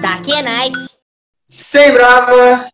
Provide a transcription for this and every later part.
Da Kenai. Sem brava.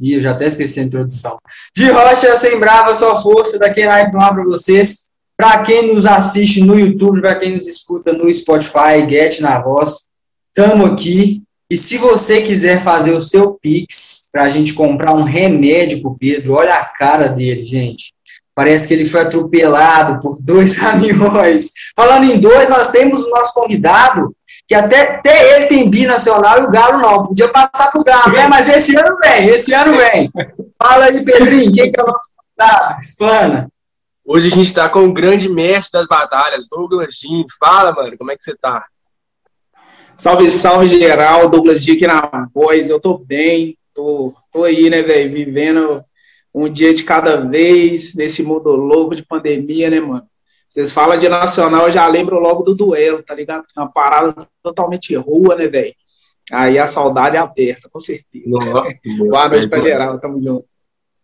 Ih, eu já até esqueci a introdução. De rocha sem brava, só força. Da Kenai para vocês. Para quem nos assiste no YouTube, para quem nos escuta no Spotify, Get na voz, tamo aqui. E se você quiser fazer o seu Pix para a gente comprar um remédio o Pedro, olha a cara dele, gente. Parece que ele foi atropelado por dois caminhões. Falando em dois, nós temos o nosso convidado, que até, até ele tem binacional e o Galo não. Podia passar para o Galo, né? Mas esse ano vem, esse ano vem. Fala aí, Pedrinho, quem que é o nosso convidado? Explana. Hoje a gente está com o grande mestre das batalhas, Douglas Jim. Fala, mano, como é que você tá? Salve, salve geral, Douglas Jim aqui na voz. Eu tô bem, tô, tô aí, né, velho, vivendo um dia de cada vez nesse mundo louco de pandemia, né, mano? Vocês falam de nacional, eu já lembro logo do duelo, tá ligado? É uma parada totalmente rua, né, velho? Aí a saudade aberta, com certeza. Nossa, Boa noite pra geral, tamo junto.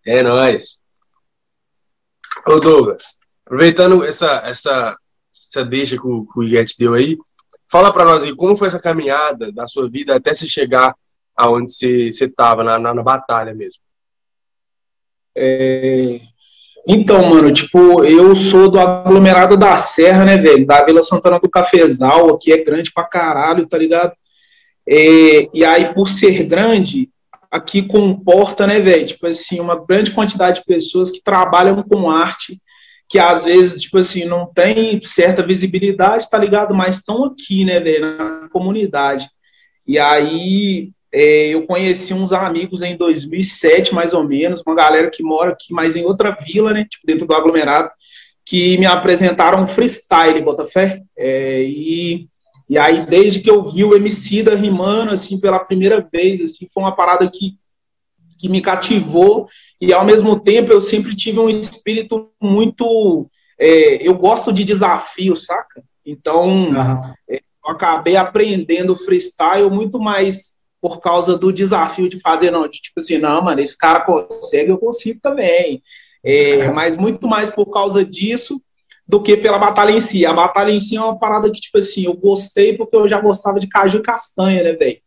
É nóis. Ô Douglas, aproveitando essa, essa, essa deixa que o, que o Iguete deu aí, fala para nós aí como foi essa caminhada da sua vida até se chegar aonde você estava, na, na, na, batalha mesmo. É... Então, mano, tipo, eu sou do aglomerado da Serra, né, velho? Da Vila Santana do Cafezal, aqui é grande pra caralho, tá ligado? É... E aí, por ser grande, aqui comporta, né, velho? Tipo assim, uma grande quantidade de pessoas que trabalham com arte, que às vezes, tipo assim, não tem certa visibilidade, tá ligado? Mas estão aqui, né, velho, na comunidade. E aí é, eu conheci uns amigos em 2007, mais ou menos, uma galera que mora aqui, mas em outra vila, né, tipo, dentro do aglomerado, que me apresentaram freestyle, Botafé. É, e e aí, desde que eu vi o Emicida rimando, assim, pela primeira vez, assim, foi uma parada que, que me cativou. E, ao mesmo tempo, eu sempre tive um espírito muito... É, eu gosto de desafio, saca? Então, uhum. eu acabei aprendendo freestyle muito mais por causa do desafio de fazer, não, de tipo assim, não, mano, esse cara consegue, eu consigo também. É, mas muito mais por causa disso do que pela batalha em si. A batalha em si é uma parada que, tipo assim, eu gostei porque eu já gostava de caju e castanha, né, velho?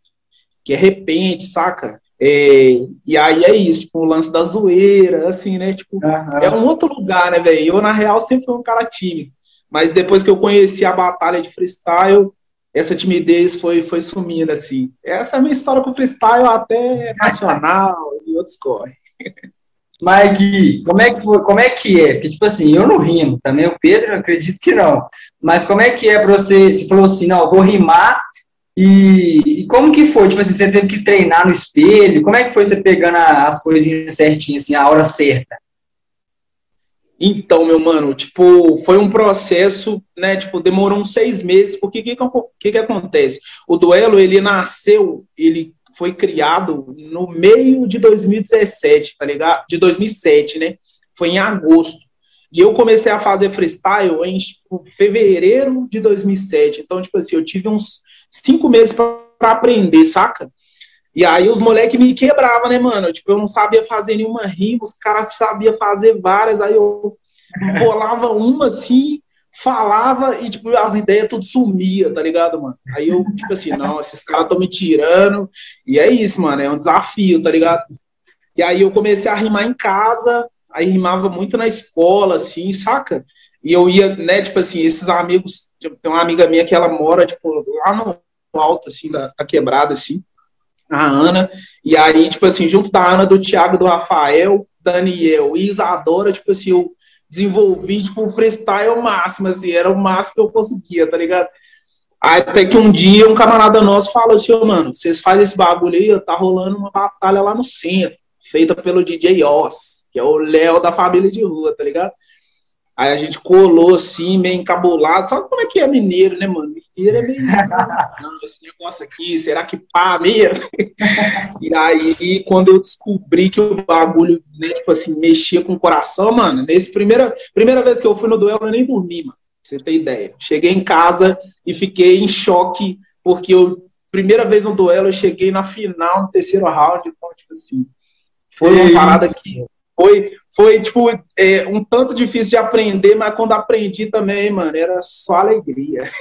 Que é repente, saca? É, e aí é isso, tipo, o lance da zoeira, assim, né? Tipo, uhum. é um outro lugar, né, velho? Eu, na real, sempre fui um cara tímido. Mas depois que eu conheci a batalha de freestyle, essa timidez foi, foi sumindo, assim. Essa é a minha história com freestyle até nacional e outros corre. Mike, como é, que, como é que é? Porque, tipo assim, eu não rimo, também o Pedro, acredito que não. Mas como é que é para você, você falou assim, não, vou rimar, e, e, como que foi? Tipo assim, você teve que treinar no espelho? Como é que foi você pegando as coisinhas certinhas, assim, a hora certa? Então, meu mano, tipo, foi um processo, né, tipo, demorou uns seis meses, porque o que, que, que acontece? O duelo, ele nasceu, ele foi criado no meio de 2017, tá ligado? De 2007, né? Foi em agosto. E eu comecei a fazer freestyle em tipo, fevereiro de 2007. Então, tipo assim, eu tive uns cinco meses para aprender, saca? E aí os moleques me quebravam, né, mano? Tipo, eu não sabia fazer nenhuma rima, os caras sabiam fazer várias, aí eu bolava uma assim, falava e, tipo, as ideias tudo sumia, tá ligado, mano? Aí eu, tipo assim, não, esses caras estão me tirando. E é isso, mano, é um desafio, tá ligado? E aí eu comecei a rimar em casa, aí rimava muito na escola, assim, saca? E eu ia, né, tipo assim, esses amigos, tipo, tem uma amiga minha que ela mora, tipo, lá no alto, assim, da, da quebrada, assim, a Ana, e aí, tipo assim, junto da Ana, do Thiago, do Rafael, Daniel e Isadora, tipo assim, eu desenvolvi, tipo, um freestyle máximo, assim, era o máximo que eu conseguia, tá ligado? Aí até que um dia um camarada nosso falou assim, oh, mano, vocês fazem esse bagulho aí, tá rolando uma batalha lá no centro, feita pelo DJ Oz, que é o Léo da família de rua, tá ligado? Aí a gente colou assim, meio encabulado. Sabe como é que é mineiro, né, mano? Mineiro é meio. Não, esse negócio aqui, será que pá mesmo? e aí, quando eu descobri que o bagulho, né, tipo assim, mexia com o coração, mano, nesse primeira, primeira vez que eu fui no duelo, eu nem dormi, mano. Pra você ter ideia. Cheguei em casa e fiquei em choque, porque eu, primeira vez no duelo, eu cheguei na final, no terceiro round, então, tipo assim. Foi uma parada que foi, foi tipo, é, um tanto difícil de aprender, mas quando aprendi também, mano, era só alegria.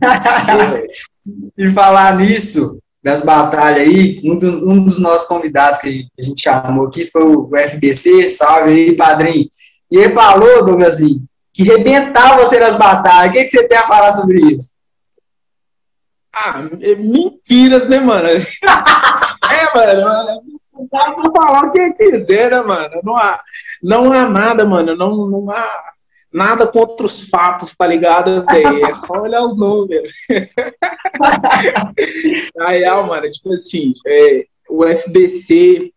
e falar nisso, das batalhas aí, um dos, um dos nossos convidados que a gente chamou aqui foi o FBC, salve aí, padrinho. E ele falou, Douglas, que rebentava você nas batalhas. O que, que você tem a falar sobre isso? Ah, é mentiras, né, mano? é, mano. O cara pode falar o que quiser, né, mano? Não há, não há nada, mano. Não, não há nada contra os fatos, tá ligado? É só olhar os números. Na real, mano, tipo assim, é, o FBC,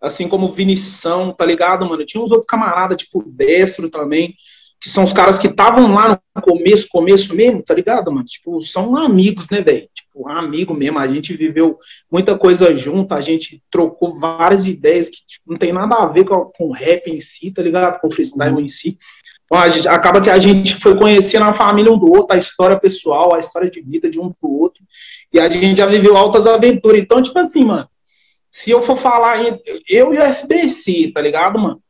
assim como Vinição, tá ligado, mano? Tinha uns outros camaradas, tipo Destro também, que são os caras que estavam lá no começo, começo mesmo, tá ligado, mano? Tipo, são amigos, né, velho? Tipo, amigo mesmo. A gente viveu muita coisa junto, a gente trocou várias ideias que tipo, não tem nada a ver com, com rap em si, tá ligado? Com freestyle em si. Então, gente, acaba que a gente foi conhecendo a família um do outro, a história pessoal, a história de vida de um do outro. E a gente já viveu altas aventuras. Então, tipo assim, mano, se eu for falar eu e o FBC, tá ligado, mano?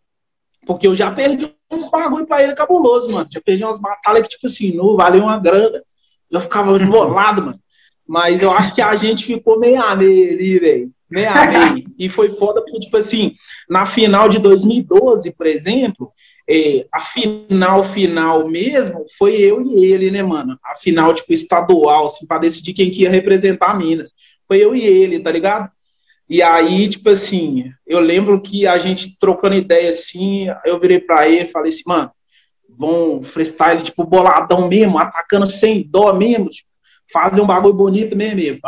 Porque eu já perdi uns bagulho pra ele cabuloso, mano. Já perdi umas batalhas que, tipo assim, não valeu uma grana. Eu ficava enrolado, mano. Mas eu acho que a gente ficou meio a meio ali, velho. Meio a meio. E foi foda porque, tipo assim, na final de 2012, por exemplo, é, a final, final mesmo, foi eu e ele, né, mano? A final, tipo, estadual, assim, pra decidir quem que ia representar Minas. Foi eu e ele, tá ligado? E aí, tipo assim, eu lembro que a gente trocando ideia assim, eu virei pra ele e falei assim, mano, vão freestyle, tipo, boladão mesmo, atacando sem dó mesmo, tipo, fazer um bagulho bonito mesmo, e,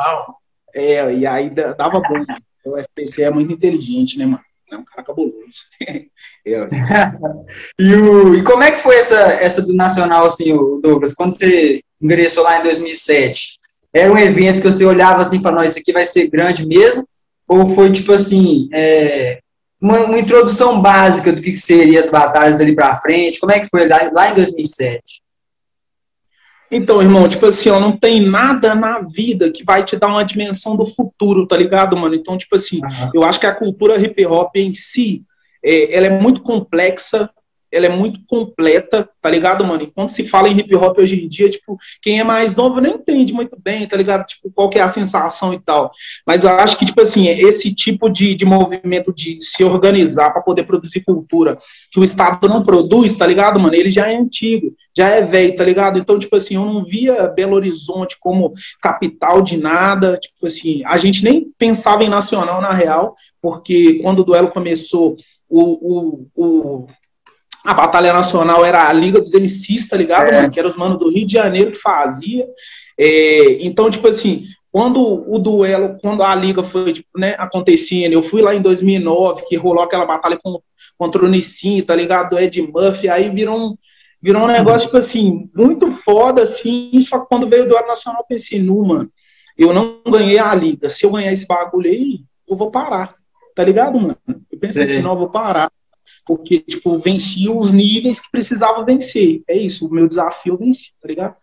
é, e aí dava bom. O FPC é muito inteligente, né, mano? É um cara cabuloso. é. e, o, e como é que foi essa, essa do Nacional, assim, Douglas? Quando você ingressou lá em 2007, era um evento que você olhava assim e falava, isso aqui vai ser grande mesmo? Ou foi, tipo assim, é, uma, uma, introdução básica do que, que seriam as batalhas dali para frente? Como é que foi lá, lá em 2007? Então, irmão, tipo assim, ó, não tem nada na vida que vai te dar uma dimensão do futuro, tá ligado, mano? Então, tipo assim, uhum. eu acho que a cultura hip hop em si, é, ela é muito complexa, ela é muito completa, tá ligado, mano? E quando se fala em hip hop hoje em dia, tipo, quem é mais novo nem entende muito bem, tá ligado? Tipo, qual que é a sensação e tal. Mas eu acho que, tipo assim, esse tipo de, de movimento de se organizar para poder produzir cultura que o Estado não produz, tá ligado, mano? Ele já é antigo, já é velho, tá ligado? Então, tipo assim, eu não via Belo Horizonte como capital de nada, tipo assim, a gente nem pensava em nacional na real, porque quando o duelo começou, o, o, o a Batalha Nacional era a Liga dos MCs, tá ligado, é. mano? Que eram os manos do Rio de Janeiro que fazia. É, então, tipo assim, quando o duelo, quando a liga foi tipo, né, acontecendo, eu fui lá em 2009, que rolou aquela batalha com, contra o Nissin, tá ligado? Do Ed Murphy, aí virou um, virou um negócio, tipo assim, muito foda, assim, só que quando veio o duelo nacional, eu pensei, nu, mano, eu não ganhei a liga, se eu ganhar esse bagulho aí, eu vou parar, tá ligado, mano? Eu pensei, é. não, eu vou parar porque, tipo, venci os níveis que precisava vencer. É isso, o meu desafio eu venci, tá ligado?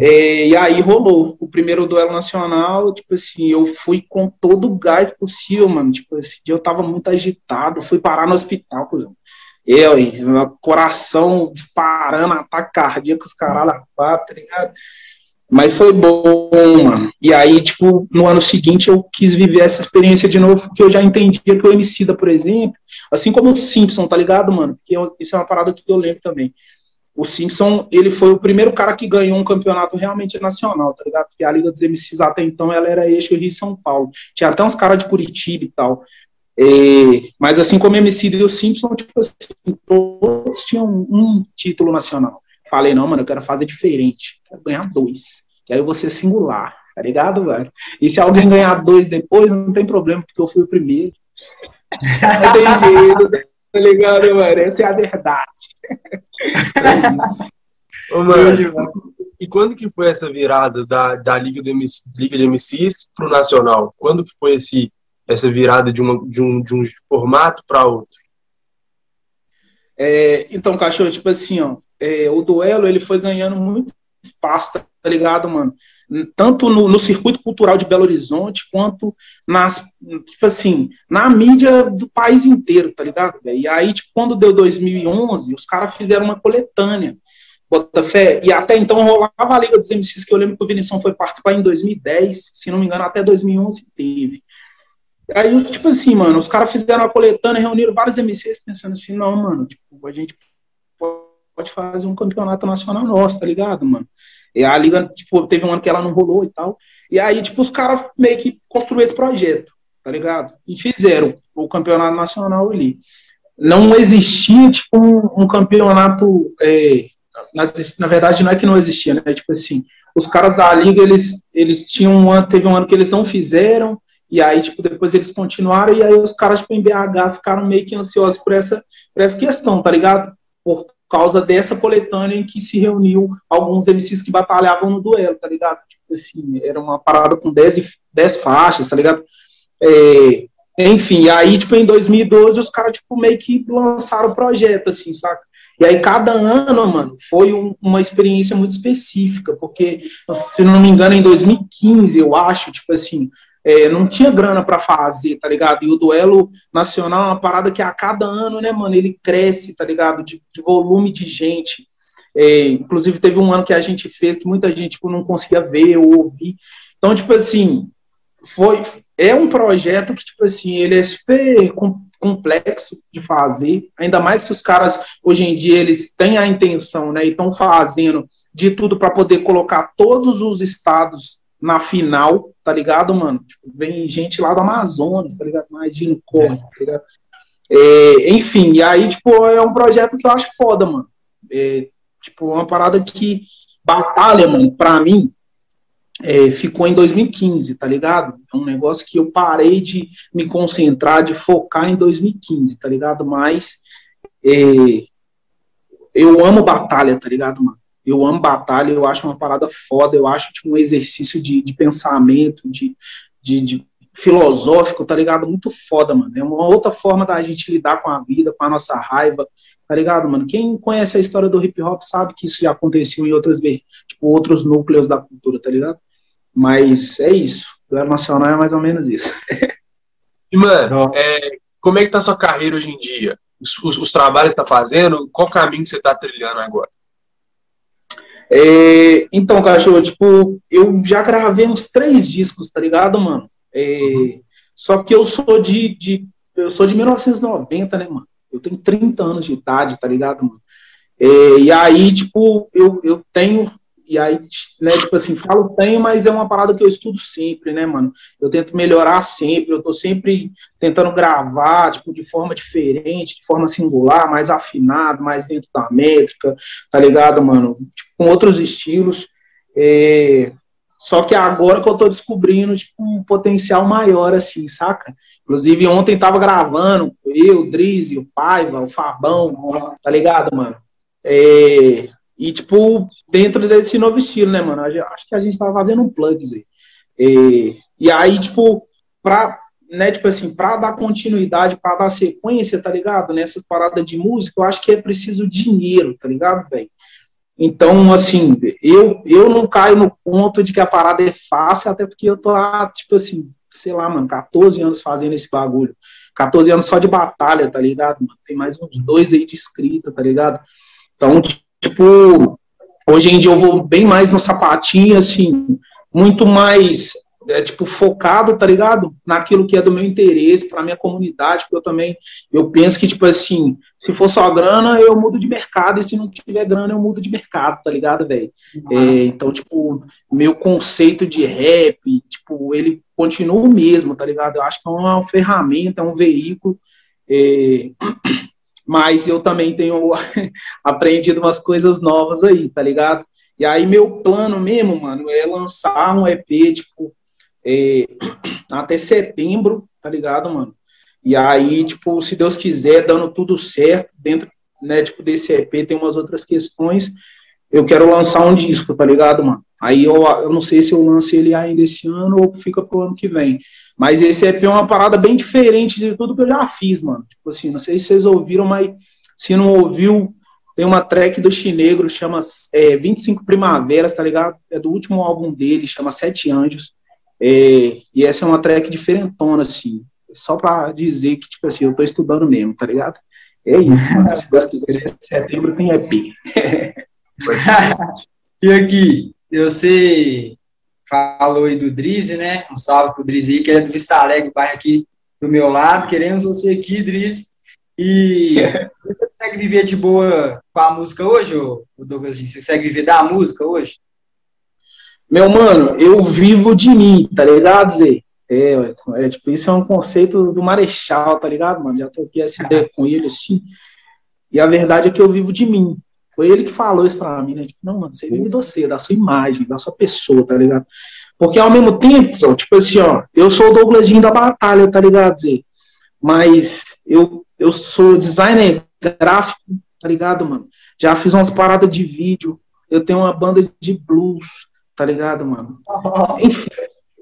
É, e aí rolou o primeiro duelo nacional, tipo assim, eu fui com todo o gás possível, mano. Tipo, esse dia eu tava muito agitado, fui parar no hospital, cuzão. Eu, meu coração disparando, ataque cardíaco, os caralho, tá ligado? Mas foi bom, mano. E aí, tipo, no ano seguinte eu quis viver essa experiência de novo, porque eu já entendia que o Emicida, por exemplo, assim como o Simpson, tá ligado, mano? Porque eu, isso é uma parada que eu lembro também. O Simpson, ele foi o primeiro cara que ganhou um campeonato realmente nacional, tá ligado? Porque a Liga dos MCs até então, ela era eixo Rio São Paulo. Tinha até uns caras de Curitiba e tal. É, mas assim como o MC e o Simpson, tipo assim, todos tinham um título nacional. Falei, não, mano, eu quero fazer diferente. Quero ganhar dois. Que aí eu vou ser singular, tá ligado, velho? E se alguém ganhar dois depois, não tem problema, porque eu fui o primeiro. não tem jeito, tá ligado, mano? Essa é a verdade. É Ô, mano, e quando que foi essa virada da, da Liga, do MC, Liga de MCs pro Nacional? Quando que foi esse, essa virada de, uma, de, um, de um formato para outro? É, então, cachorro, tipo assim, ó, é, o duelo ele foi ganhando muito espaço, tá ligado, mano? Tanto no, no, circuito cultural de Belo Horizonte, quanto nas, tipo assim, na mídia do país inteiro, tá ligado? E aí, tipo, quando deu 2011, os caras fizeram uma coletânea Botafé, e até então rolava a Liga dos MCs, que eu lembro que o Vinição foi participar em 2010, se não me engano, até 2011 teve. Aí, tipo assim, mano, os caras fizeram a coletânea, reuniram vários MCs pensando assim, não, mano, tipo, a gente pode fazer um campeonato nacional nosso, tá ligado, mano? E a liga, tipo, teve um ano que ela não rolou e tal. E aí, tipo, os caras meio que construíram esse projeto, tá ligado? E fizeram o campeonato nacional ali. Não existia, tipo, um, um campeonato. É, na, na, verdade, não é que não existia, né? Tipo assim, os caras da liga, eles, eles tinham um ano, teve um ano que eles não fizeram, e aí, tipo, depois eles continuaram, e aí os caras, tipo, em BH ficaram meio que ansiosos por essa, por essa questão, tá ligado? Por causa dessa coletânea em que se reuniu alguns MCs que batalhavam no duelo, tá ligado? Tipo assim, era uma parada com 10, 10 faixas, tá ligado? É, enfim, aí, tipo, em 2012, os caras, tipo, meio que lançaram o projeto, assim, saca? E aí, cada ano, mano, foi um, uma experiência muito específica, porque, se não me engano, em 2015, eu acho, tipo assim, é, não tinha grana para fazer, tá ligado? E o duelo nacional é uma parada que a cada ano, né, mano, ele cresce, tá ligado? De, de volume de gente. É, inclusive, teve um ano que a gente fez que muita gente tipo, não conseguia ver ou ouvir. Então, tipo assim, foi, é um projeto que, tipo assim, ele é super complexo de fazer, ainda mais que os caras, hoje em dia, eles têm a intenção, né, e estão fazendo de tudo para poder colocar todos os estados na final, tá ligado, mano? Tipo, vem gente lá do Amazonas, tá ligado? Imagina, corre, tá ligado? É, enfim, e aí, tipo, é um projeto que eu acho foda, mano. É, tipo, uma parada que batalha, mano, pra mim, é, ficou em 2015, tá ligado? É um negócio que eu parei de me concentrar, de focar em 2015, tá ligado? Mas é, eu amo batalha, tá ligado, mano? Eu amo batalha, eu acho uma parada foda, eu acho tipo, um exercício de, de pensamento, de, de, de, filosófico, tá ligado? Muito foda, mano. É uma outra forma da gente lidar com a vida, com a nossa raiva, tá ligado, mano? Quem conhece a história do hip hop sabe que isso já aconteceu em outras, tipo, outros núcleos da cultura, tá ligado? Mas é isso. O Nacional é mais ou menos isso. e, mano, é, como é que tá a sua carreira hoje em dia? Os, os, os trabalhos que tá fazendo, qual caminho você tá trilhando agora? É, então, cachorro, tipo, eu já gravei uns três discos, tá ligado, mano? É, só que eu sou de, de, eu sou de 1990, né, mano? Eu tenho 30 anos de idade, tá ligado, mano? É, e aí, tipo, eu, eu tenho e aí, né, tipo assim, falo tenho, mas é uma parada que eu estudo sempre, né, mano? Eu tento melhorar sempre, eu tô sempre tentando gravar, tipo, de forma diferente, de forma singular, mais afinado, mais dentro da métrica, tá ligado, mano? Tipo, com outros estilos. É... Só que agora que eu tô descobrindo, tipo, um potencial maior, assim, saca? Inclusive, ontem tava gravando, eu, o Drizzy, o Paiva, o Fabão, tá ligado, mano? É, e, tipo, dentro desse novo estilo, né, mano? Acho que a gente tava fazendo um plug. E, e aí, tipo, pra, né, tipo assim, pra dar continuidade, pra dar sequência, tá ligado? Nessas paradas de música, eu acho que é preciso dinheiro, tá ligado, velho? Então, assim, eu, eu não caio no ponto de que a parada é fácil, até porque eu tô lá, tipo assim, sei lá, mano, 14 anos fazendo esse bagulho. 14 anos só de batalha, tá ligado? Tem mais uns dois aí de escrita, tá ligado? Então, Tipo, hoje em dia eu vou bem mais no sapatinho, assim, muito mais, é, tipo, focado, tá ligado? Naquilo que é do meu interesse, para minha comunidade, porque eu também, eu penso que, tipo assim, se for só grana, eu mudo de mercado, e se não tiver grana, eu mudo de mercado, tá ligado, velho? Uhum. É, então, tipo, meu conceito de rap, tipo, ele continua o mesmo, tá ligado? Eu acho que é uma ferramenta, é um veículo, é, mas eu também tenho aprendido umas coisas novas aí, tá ligado? E aí meu plano mesmo, mano, é lançar um EP, tipo, é, até setembro, tá ligado, mano? E aí, tipo, se Deus quiser, dando tudo certo, dentro, né, tipo, desse EP tem umas outras questões, eu quero lançar um disco, tá ligado, mano? Aí eu, eu não sei se eu lance ele ainda esse ano ou fica pro ano que vem. Mas esse EP é uma parada bem diferente de tudo que eu já fiz, mano. Tipo assim, não sei se vocês ouviram, mas se não ouviu, tem uma track do Chinegro, chama é, 25 Primaveras, tá ligado? É do último álbum dele, chama Sete Anjos. É, e essa é uma track diferentona, assim. Só pra dizer que, tipo assim, eu tô estudando mesmo, tá ligado? É isso, mano. Se Deus quiser, setembro tem EP. e aqui, você falou aí do Drizzy, né? Um salve pro Drizzy, que é do Vista Alegre, bairro aqui do meu lado. Queremos você aqui, Drizzy. E você consegue viver de boa com a música hoje, Douglas? Você consegue viver da música hoje? Meu mano, eu vivo de mim, tá ligado, Zé? É, é, tipo, isso é um conceito do Marechal, tá ligado, mano? Já troquei essa ideia com ele, assim. E a verdade é que eu vivo de mim. Foi ele que falou isso pra mim, né? Tipo, não, mano, você vive você, da sua imagem, da sua pessoa, tá ligado? Porque ao mesmo tempo, tipo assim, ó, eu sou o Douglasinho da batalha, tá ligado, Zé? Mas eu, eu sou designer gráfico, tá ligado, mano? Já fiz umas paradas de vídeo, eu tenho uma banda de blues, tá ligado, mano? Enfim,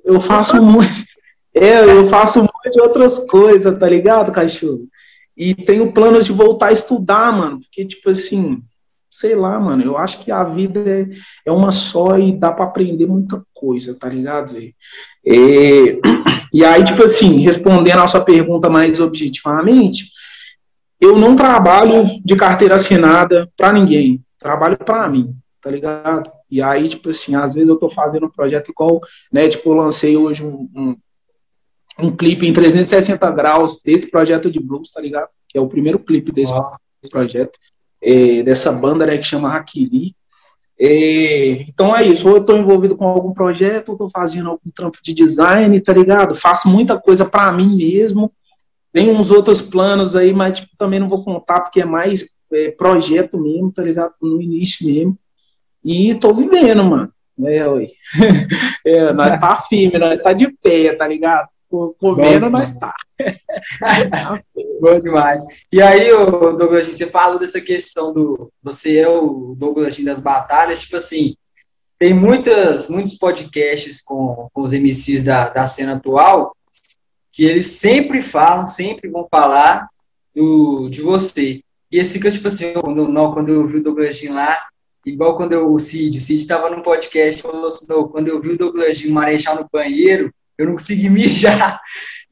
eu faço muito. É, eu faço um monte de outras coisas, tá ligado, cachorro? E tenho planos de voltar a estudar, mano, porque, tipo assim, sei lá, mano, eu acho que a vida é, é uma só e dá para aprender muita coisa, tá ligado, Zé? É, e aí, tipo assim, respondendo a sua pergunta mais objetivamente, eu não trabalho de carteira assinada para ninguém, trabalho para mim, tá ligado? E aí, tipo assim, às vezes eu tô fazendo um projeto igual, né, tipo, eu lancei hoje um, um, um clipe em 360 graus desse projeto de blues, tá ligado? Que é o primeiro clipe desse projeto, é, dessa banda, né, que chama Hakili. É, então é isso, ou eu estou envolvido com algum projeto, ou estou fazendo algum trampo de design, tá ligado? Faço muita coisa para mim mesmo. Tem uns outros planos aí, mas tipo, também não vou contar, porque é mais é, projeto mesmo, tá ligado? No início mesmo. E tô vivendo, mano. É, oi. é, nós tá firme, nós tá de pé, tá ligado? Comendo, nós tá. Bom demais. E aí, Douglas, você falou dessa questão do. Você é o Douglas das batalhas, tipo assim. Tem muitas, muitos podcasts com, com os MCs da, da cena atual que eles sempre falam, sempre vão falar do, de você. E esse fica, tipo assim, quando, não, quando eu vi o Douglas lá, Igual quando eu, o Cid, o Cid estava num podcast falou assim, quando eu vi o Douglas Marechal no banheiro, eu não consegui mijar.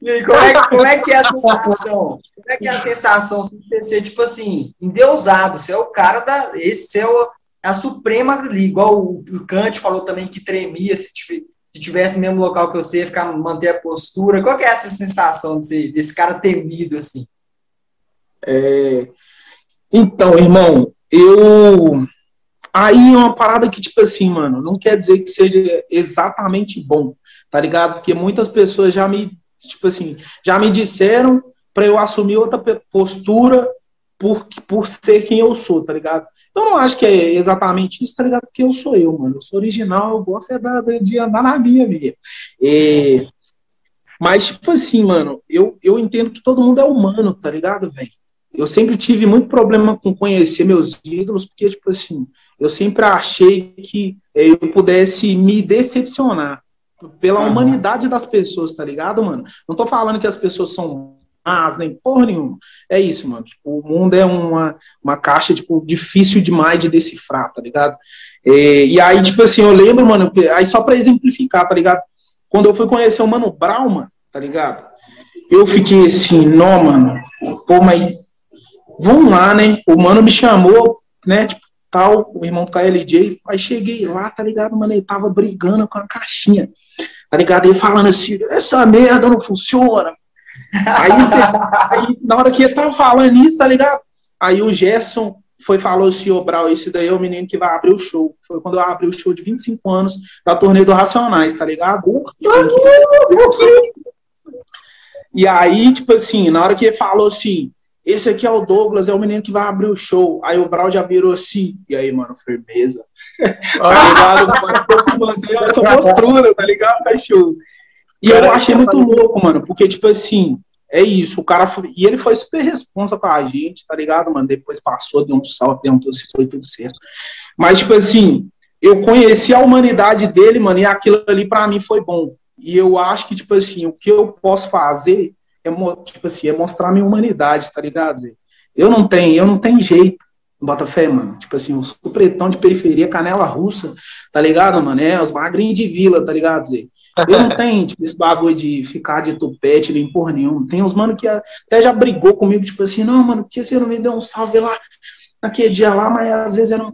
E aí, como é, como é que é a sensação? Como é que é a sensação de ser, tipo assim, endeusado? Você é o cara da. Esse é o, a suprema ali, igual o, o Kant falou também que tremia se, se tivesse no mesmo local que você, ia ficar, manter a postura. Qual que é essa sensação de ser, desse cara temido assim? É, então, irmão, eu Aí é uma parada que, tipo assim, mano, não quer dizer que seja exatamente bom, tá ligado? Porque muitas pessoas já me, tipo assim, já me disseram para eu assumir outra postura por, por ser quem eu sou, tá ligado? Eu não acho que é exatamente isso, tá ligado? Porque eu sou eu, mano. Eu sou original, eu gosto é de andar na minha, vida. É... Mas, tipo assim, mano, eu, eu entendo que todo mundo é humano, tá ligado, velho? Eu sempre tive muito problema com conhecer meus ídolos, porque, tipo assim, eu sempre achei que eh, eu pudesse me decepcionar pela uhum. humanidade das pessoas, tá ligado, mano? Não tô falando que as pessoas são más, nem porra nenhuma. É isso, mano. Tipo, o mundo é uma, uma caixa, tipo, difícil demais de decifrar, tá ligado? E, e aí, tipo assim, eu lembro, mano, aí só pra exemplificar, tá ligado? Quando eu fui conhecer o Mano Brown, mano, tá ligado? Eu fiquei assim, não, mano, pô, mas vamos lá, né? O mano me chamou, né? Tipo, tal, o irmão do KLJ. Aí cheguei lá, tá ligado, mano? Ele tava brigando com a caixinha, tá ligado? Ele falando assim: essa merda não funciona. Aí, aí na hora que ele tava falando isso, tá ligado? Aí o Jefferson foi falou assim, ô Brau, esse daí é o menino que vai abrir o show. Foi quando eu abri o show de 25 anos da turnê do Racionais, tá ligado? E aí, tipo assim, na hora que ele falou assim, esse aqui é o Douglas, é o menino que vai abrir o show. Aí o Brau já virou assim. E aí, mano, firmeza. tá ligado? se manter essa postura, tá ligado? Tá show. E eu achei muito louco, mano, porque, tipo assim, é isso. O cara foi, E ele foi super responsa com a gente, tá ligado, mano? Depois passou, deu um salve, perguntou se foi tudo certo. Mas, tipo assim, eu conheci a humanidade dele, mano, e aquilo ali para mim foi bom. E eu acho que, tipo assim, o que eu posso fazer é, tipo assim, é mostrar minha humanidade, tá ligado? Eu não tenho, eu não tenho jeito. Bota fé, mano. Tipo assim, o supretão de periferia, canela russa, tá ligado, mano? É, os magrinhos de vila, tá ligado, Zé? Eu não tenho tipo, esse bagulho de ficar de tupete nem porra nenhuma. Tem uns mano que até já brigou comigo, tipo assim, não, mano, por que você não me deu um salve lá naquele dia lá, mas às vezes eu não,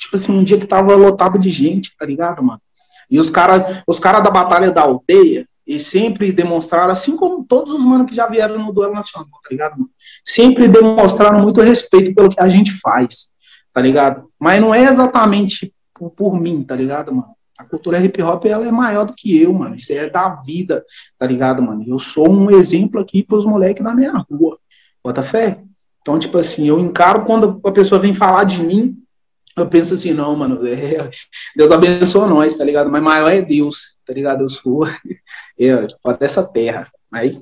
tipo assim, um dia que tava lotado de gente, tá ligado, mano? E os caras os cara da Batalha da Aldeia, e sempre demonstraram, assim como todos os manos que já vieram no duelo nacional, tá ligado? Sempre demonstraram muito respeito pelo que a gente faz, tá ligado? Mas não é exatamente por, por mim, tá ligado, mano? A cultura hip hop ela é maior do que eu, mano. Isso é da vida, tá ligado, mano? Eu sou um exemplo aqui pros moleques da minha rua. Bota fé? Então, tipo assim, eu encaro quando a pessoa vem falar de mim, eu penso assim, não, mano, é, Deus abençoa nós, tá ligado? Mas maior é Deus, tá ligado? Eu sou eu, dessa terra. Aí,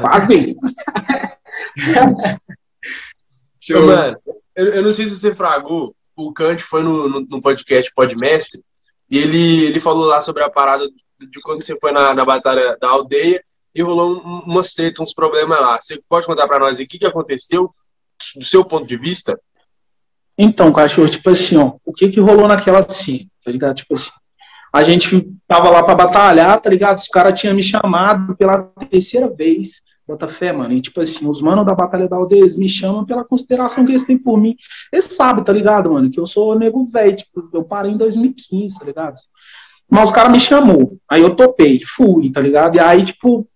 quase. Show. Mano, eu, eu, não sei se você fragou, o Kant foi no, no, no, podcast Podmestre, e ele, ele falou lá sobre a parada de quando você foi na, na batalha da aldeia, e rolou um, umas tretas, uns problemas lá. Você pode contar para nós o que, que aconteceu, do seu ponto de vista? Então, cachorro, tipo assim, ó, o que que rolou naquela cena, tá ligado? Tipo assim, a gente tava lá para batalhar, tá ligado? Os caras tinham me chamado pela terceira vez, bota fé, mano. E tipo assim, os manos da Batalha da Aldeia me chamam pela consideração que eles têm por mim. Eles sabem, tá ligado, mano? Que eu sou nego velho, tipo, eu parei em 2015, tá ligado? Mas os caras me chamou, aí eu topei, fui, tá ligado? E aí, tipo,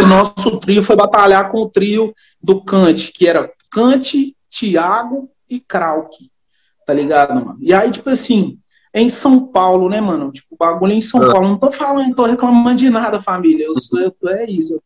o nosso trio foi batalhar com o trio do Kant, que era Kant, Thiago e Krauk, tá ligado, mano? E aí, tipo assim, em São Paulo, né, mano? Tipo, bagulho em São é. Paulo. Não tô falando, não tô reclamando de nada, família. Eu sou, eu, é isso. Eu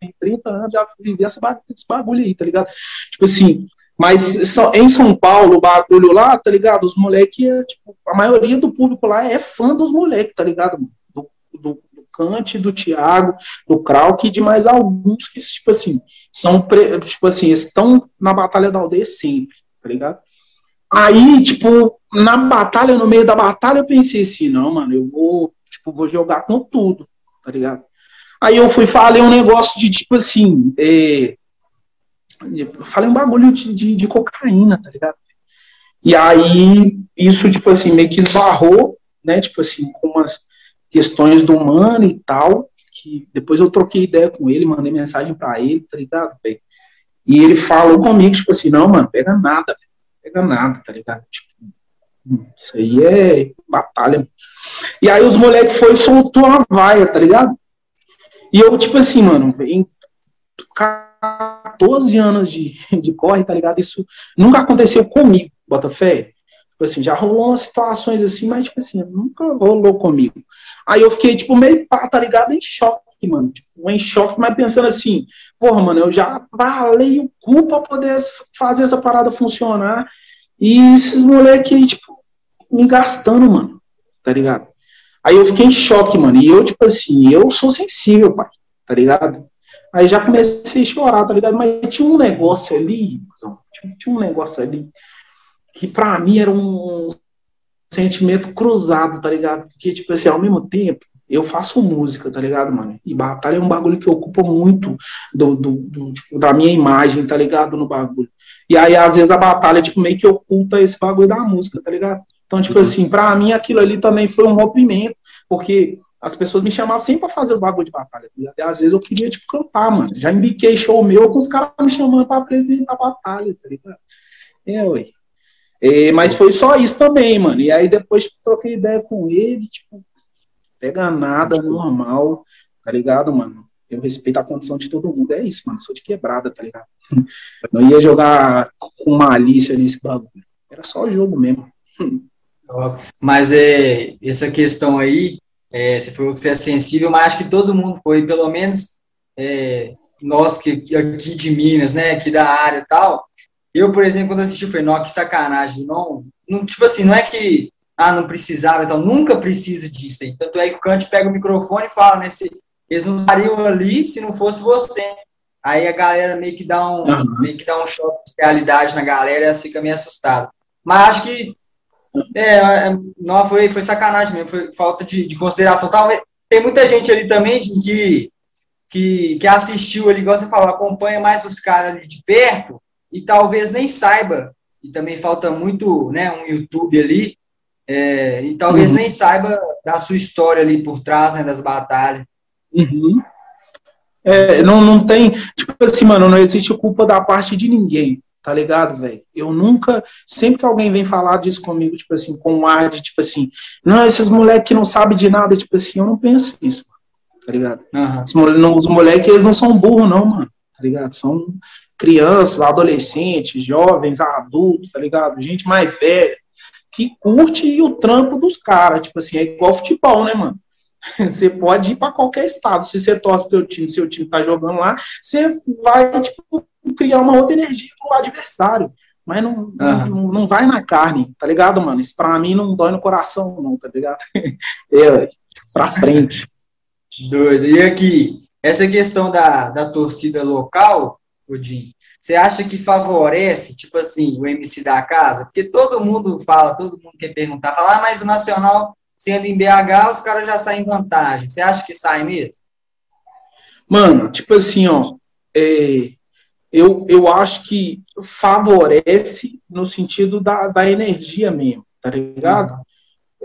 tenho 30 anos, já vivi esse bagulho aí, tá ligado? Tipo assim, mas em São Paulo, o bagulho lá, tá ligado? Os moleques, é, tipo, a maioria do público lá é fã dos moleques, tá ligado? Do, do, do Kant, do Thiago, do Krauk e de mais alguns que, tipo assim, são, tipo assim, estão na Batalha da Aldeia sempre tá ligado? Aí, tipo, na batalha, no meio da batalha, eu pensei assim, não, mano, eu vou, tipo, vou jogar com tudo, tá ligado? Aí eu fui falei um negócio de, tipo assim, é, falei um bagulho de, de, de, cocaína, tá ligado? E aí, isso, tipo assim, meio que esbarrou, né, tipo assim, com umas questões do mano e tal, que depois eu troquei ideia com ele, mandei mensagem para ele, tá ligado? E ele falou comigo, tipo assim, não, mano, pega nada, pega nada, tá ligado? Tipo, isso aí é batalha. E aí os moleques foi e soltou uma vaia, tá ligado? E eu, tipo assim, mano, em 14 anos de, de corre, tá ligado? Isso nunca aconteceu comigo, Botafé. Tipo assim, já rolou umas situações assim, mas, tipo assim, nunca rolou comigo. Aí eu fiquei, tipo, meio pá, tá ligado? Em choque, mano. Tipo, em choque, mas pensando assim, porra, mano, eu já valei o cu pra poder fazer essa parada funcionar. E esses moleques, tipo, me gastando, mano. Tá ligado? Aí eu fiquei em choque, mano. E eu, tipo assim, eu sou sensível, pai. Tá ligado? Aí já comecei a chorar, tá ligado? Mas tinha um negócio ali, tinha um negócio ali que pra mim era um sentimento cruzado, tá ligado? Porque, tipo assim, ao mesmo tempo, eu faço música, tá ligado, mano? E batalha é um bagulho que ocupa muito do, do, do tipo, da minha imagem, tá ligado? No bagulho. E aí, às vezes, a batalha, tipo, meio que oculta esse bagulho da música, tá ligado? Então, tipo uhum. assim, pra mim aquilo ali também foi um rompimento, porque as pessoas me chamavam sempre pra fazer os bagulhos de batalha. Tá e às vezes eu queria, tipo, cantar, mano. Já embiquei show meu com os caras me chamando pra apresentar a batalha, tá ligado? É, ué. É, mas foi só isso também, mano. E aí depois tipo, troquei ideia com ele, tipo, pega nada, normal, tá ligado, mano? Eu respeito a condição de todo mundo. É isso, mano. Sou de quebrada, tá ligado? Não ia jogar com malícia nesse bagulho. Era só o jogo mesmo. Mas é, essa questão aí, é, você falou que você é sensível, mas acho que todo mundo foi, pelo menos é, nós que aqui de Minas, né, aqui da área e tal. Eu, por exemplo, quando assisti, foi, não, que sacanagem, não, não, tipo assim, não é que ah, não precisava, então nunca precisa disso aí. Tanto é que o Kant pega o microfone e fala, né? Se, eles não estariam ali se não fosse você. Aí a galera meio que dá um, uhum. meio que dá um choque de realidade na galera e fica meio assustada. Mas acho que é, é, não, foi, foi sacanagem mesmo, foi falta de, de consideração. Talvez, tem muita gente ali também que, que, que assistiu ali, igual você falou, acompanha mais os caras ali de perto e talvez nem saiba. E também falta muito, né, um YouTube ali, é, e talvez uhum. nem saiba da sua história ali por trás, né, das batalhas. Uhum. É, não, não tem, tipo assim, mano, não existe culpa da parte de ninguém, tá ligado, velho? Eu nunca, sempre que alguém vem falar disso comigo, tipo assim, com um ar de, tipo assim, não, esses moleques que não sabem de nada, tipo assim, eu não penso isso, tá ligado? Uhum. Os, os moleques, eles não são burros, não, mano, tá ligado? São crianças, adolescentes, jovens, adultos, tá ligado? Gente mais velha, que curte o trampo dos caras, tipo assim, é igual futebol, né, mano? Você pode ir para qualquer estado. Se você torce pro seu time, seu time tá jogando lá, você vai tipo, criar uma outra energia pro adversário. Mas não, uhum. não, não, vai na carne, tá ligado, mano? Isso pra mim não dói no coração, não, tá ligado? É, pra frente. Doido. E aqui, essa questão da, da torcida local, Odin, você acha que favorece, tipo assim, o MC da casa? Porque todo mundo fala, todo mundo quer perguntar, falar, ah, mas o Nacional, sendo em BH, os caras já saem em vantagem. Você acha que sai mesmo? Mano, tipo assim, ó, é, eu, eu acho que favorece no sentido da, da energia mesmo, tá ligado?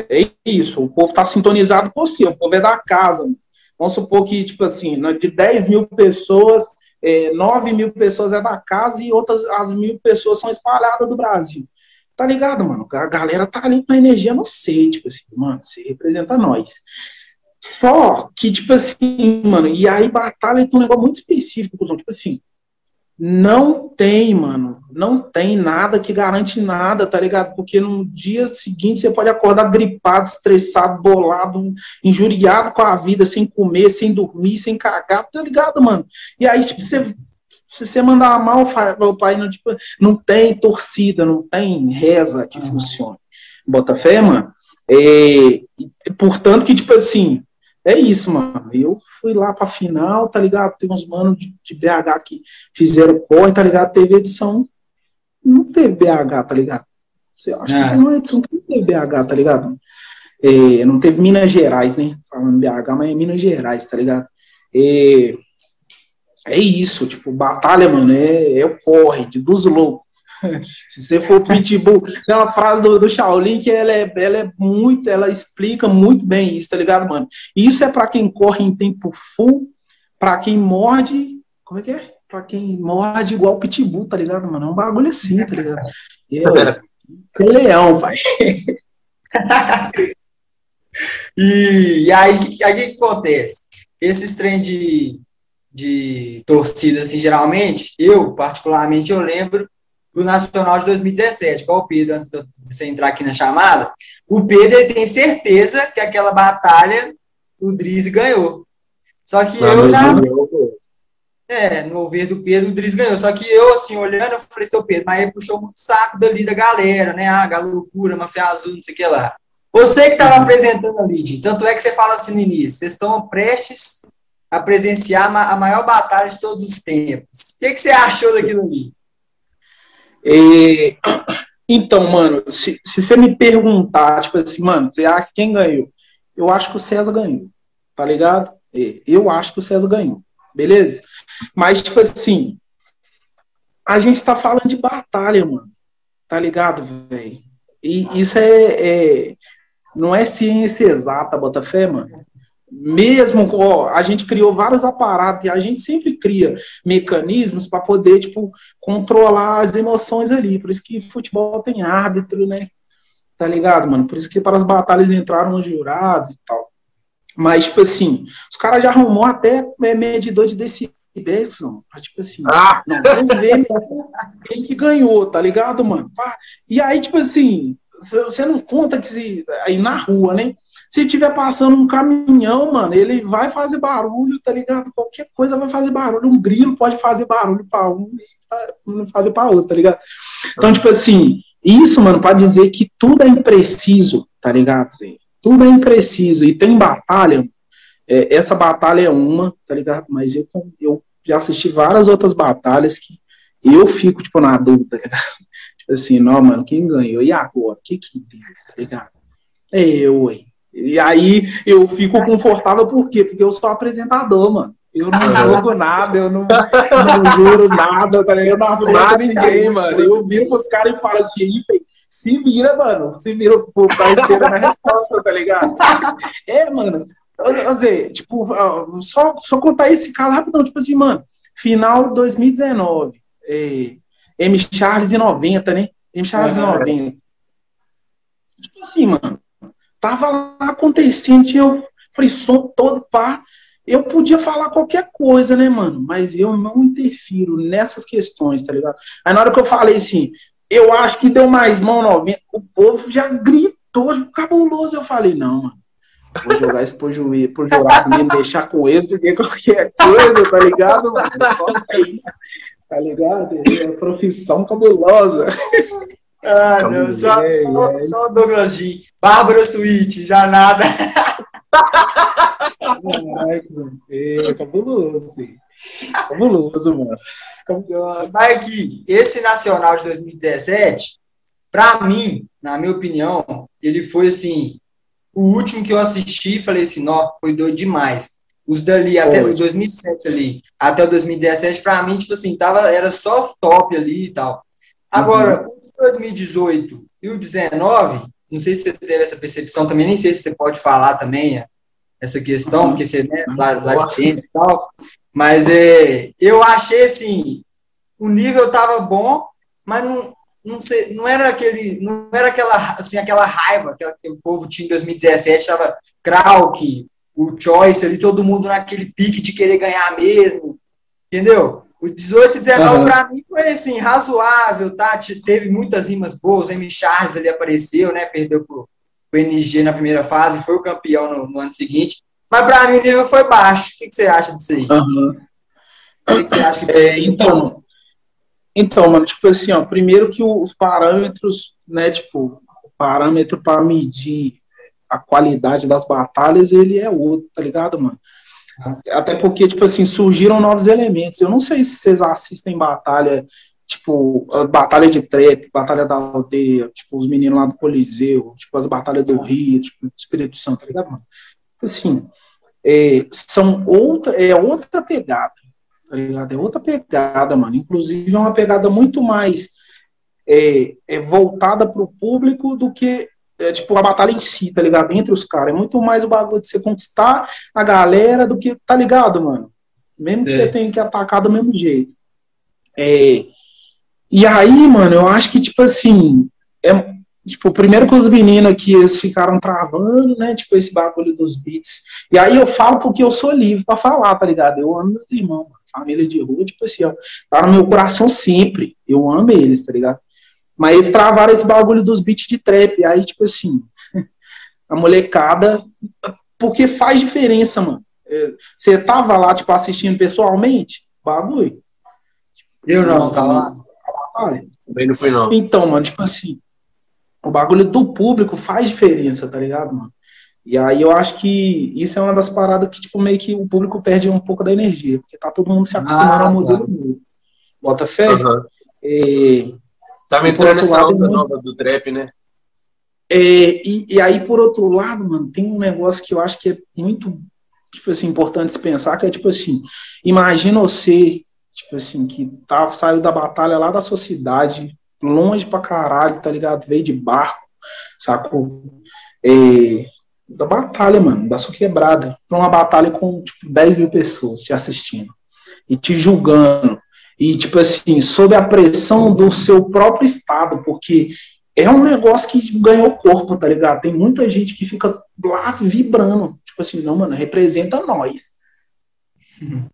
É isso, o povo tá sintonizado com você, o povo é da casa. Vamos supor que, tipo assim, de 10 mil pessoas, é, 9 mil pessoas é da casa e outras as mil pessoas são espalhadas do Brasil. Tá ligado, mano? A galera tá ali com a energia no sei, tipo assim, mano, você representa nós. Só que, tipo assim, mano, e aí batalha tem um negócio muito específico, tipo assim, não tem, mano. Não tem nada que garante nada, tá ligado? Porque no dia seguinte você pode acordar gripado, estressado, bolado, injuriado com a vida, sem comer, sem dormir, sem cagar, tá ligado, mano? E aí, tipo, você. Se você mandar mal, o pai não, tipo, não tem torcida, não tem reza que funcione. Bota fé, mano. É, portanto, que, tipo assim, é isso, mano. Eu fui lá pra final, tá ligado? Tem uns manos de, de BH que fizeram corre, tá ligado? Teve edição. Não teve BH, tá ligado? Você acha é. que uma edição que não teve BH, tá ligado? É, não teve Minas Gerais, né? Falando BH, mas é Minas Gerais, tá ligado? É, é isso, tipo, batalha, mano, é, é o corre de, dos loucos. Se você for pitbull, tem uma frase do, do Shaolin que ela é, ela é muito, ela explica muito bem isso, tá ligado, mano? Isso é para quem corre em tempo full, para quem morde, como é que é? Para quem morde igual pitbull, tá ligado, mano? É um bagulho assim, tá ligado? Eu, é leão, pai. e, e aí, aí o que acontece? Esses trem de, de torcida, assim, geralmente, eu, particularmente, eu lembro do Nacional de 2017, qual o Pedro, antes de você entrar aqui na chamada, o Pedro ele tem certeza que aquela batalha o Driz ganhou. Só que eu já. É, no ver do Pedro, o Driz ganhou. Só que eu, assim, olhando, eu falei, seu Pedro, mas ele puxou muito saco dali da galera, né? Ah, loucura, mafia azul, não sei o que lá. Você que estava apresentando ali, tanto é que você fala assim no início, vocês estão prestes a presenciar a maior batalha de todos os tempos. O que, que você achou daquilo ali? Então, mano, se, se você me perguntar, tipo assim, mano, você acha quem ganhou? Eu acho que o César ganhou, tá ligado? Eu acho que o César ganhou, beleza? Mas, tipo assim, a gente tá falando de batalha, mano, tá ligado, velho? E isso é, é, não é ciência exata, Botafé, mano mesmo ó, a gente criou vários aparatos e a gente sempre cria mecanismos para poder tipo controlar as emoções ali. Por isso que futebol tem árbitro, né? Tá ligado, mano? Por isso que para as batalhas entraram os jurados e tal. Mas tipo assim, os caras já arrumou até é, medidor de decibéis, tipo assim, ah! não, vamos ver quem que ganhou, tá ligado, mano? E aí tipo assim, você não conta que se aí na rua, né? Se tiver passando um caminhão, mano, ele vai fazer barulho, tá ligado? Qualquer coisa vai fazer barulho. Um grilo pode fazer barulho para um e não fazer para outro, tá ligado? Então, tipo assim, isso, mano, para dizer que tudo é impreciso, tá ligado? Tudo é impreciso. E tem batalha, é, essa batalha é uma, tá ligado? Mas eu, eu já assisti várias outras batalhas que eu fico, tipo, na dúvida, tá ligado? Tipo assim, não, mano, quem ganhou? E agora? O que que tem, tá ligado? É eu, hein? E aí eu fico confortável, por quê? Porque eu sou apresentador, mano. Eu não jogo nada, eu não, não juro nada, tá ligado? Eu não apoio ninguém, mano. Eu viro pros caras e falo assim, se vira, mano. Se vira os povos tá esperando a resposta, tá ligado? É, mano. Fazer, tipo, só, só contar esse caso rapidão, tipo assim, mano, final de 2019. É, M. Charles em 90, né? M. Charles em 90. Tipo assim, mano. Tava lá acontecendo, eu frisson todo, pá. Eu podia falar qualquer coisa, né, mano? Mas eu não interfiro nessas questões, tá ligado? Aí na hora que eu falei assim, eu acho que deu mais mão 90, o povo já gritou, cabuloso. Eu falei, não, mano. Vou jogar isso pro, juiz, pro jurado me deixar com eles, porque qualquer coisa, tá ligado, mano? É isso, tá ligado? É profissão cabulosa. Ah, não, só, só, é. só Douglas G. Bárbara Suíte, já nada. é cabuloso, sim. Cabuloso, mano. Vai aqui, esse Nacional de 2017, pra mim, na minha opinião, ele foi assim, o último que eu assisti, falei assim, nó, foi doido demais. Os dali, até o 2007 ali, até o 2017, pra mim, tipo assim, tava, era só top ali e tal. Agora, uhum. o 2018 e o 19, não sei se você teve essa percepção também, nem sei se você pode falar também é, essa questão, uhum. porque você, né, lá, lá de dentro e tal, mas é, eu achei, assim, o nível tava bom, mas não, não, sei, não era aquele, não era aquela, assim, aquela raiva que, o povo tinha em 2017, estava Krauk, o Choice ali, todo mundo naquele pique de querer ganhar mesmo, entendeu? O 18 e 19 uhum. para mim foi assim, razoável, tá? Teve muitas rimas boas, o M. Charles ali apareceu, né? Perdeu pro, pro NG na primeira fase, foi o campeão no, no ano seguinte. Mas para mim o nível foi baixo. O que, que você acha disso aí? Uhum. O que, você acha que é, então, então, mano, tipo assim, ó, primeiro que os parâmetros, né, tipo, o parâmetro para medir a qualidade das batalhas, ele é outro, tá ligado, mano? Até porque, tipo assim, surgiram novos elementos. Eu não sei se vocês assistem batalha, tipo, batalha de trap, batalha da aldeia, tipo, os meninos lá do Coliseu, tipo, as batalhas do Rio, tipo, do Espírito Santo, tá ligado, mano? Assim, é, são outra, é outra pegada tá ligado? É outra pegada, mano. Inclusive é uma pegada muito mais é, é voltada pro público do que é, tipo a batalha em si, tá ligado? Entre os caras. É muito mais o bagulho de você conquistar a galera do que, tá ligado, mano? Mesmo que é. você tenha que atacar do mesmo jeito. É, e aí, mano, eu acho que, tipo assim, é, Tipo, primeiro com os meninos aqui, eles ficaram travando, né? Tipo, esse bagulho dos beats. E aí eu falo porque eu sou livre para falar, tá ligado? Eu amo meus irmãos, família de rua, tipo assim, ó, tá no meu coração sempre. Eu amo eles, tá ligado? Mas eles travaram esse bagulho dos beats de trap. Aí, tipo assim, a molecada. Porque faz diferença, mano. É, você tava lá, tipo, assistindo pessoalmente? Bagulho. Eu não, tava lá. Também não fui, não. Então, mano, tipo assim, o bagulho do público faz diferença, tá ligado, mano? E aí eu acho que isso é uma das paradas que, tipo, meio que o público perde um pouco da energia, porque tá todo mundo se acostumando ah, ao modelo novo. Bota fé? Uhum. E, me entrando essa onda nova do trap, né? É, e, e aí, por outro lado, mano, tem um negócio que eu acho que é muito, tipo assim, importante se pensar, que é tipo assim, imagina você, tipo assim, que tá, saiu da batalha lá da sociedade, longe pra caralho, tá ligado? Veio de barco, sacou? É, da batalha, mano, da sua quebrada, pra uma batalha com tipo, 10 mil pessoas te assistindo e te julgando. E, tipo assim, sob a pressão do seu próprio estado, porque é um negócio que ganhou corpo, tá ligado? Tem muita gente que fica lá vibrando. Tipo assim, não, mano, representa nós.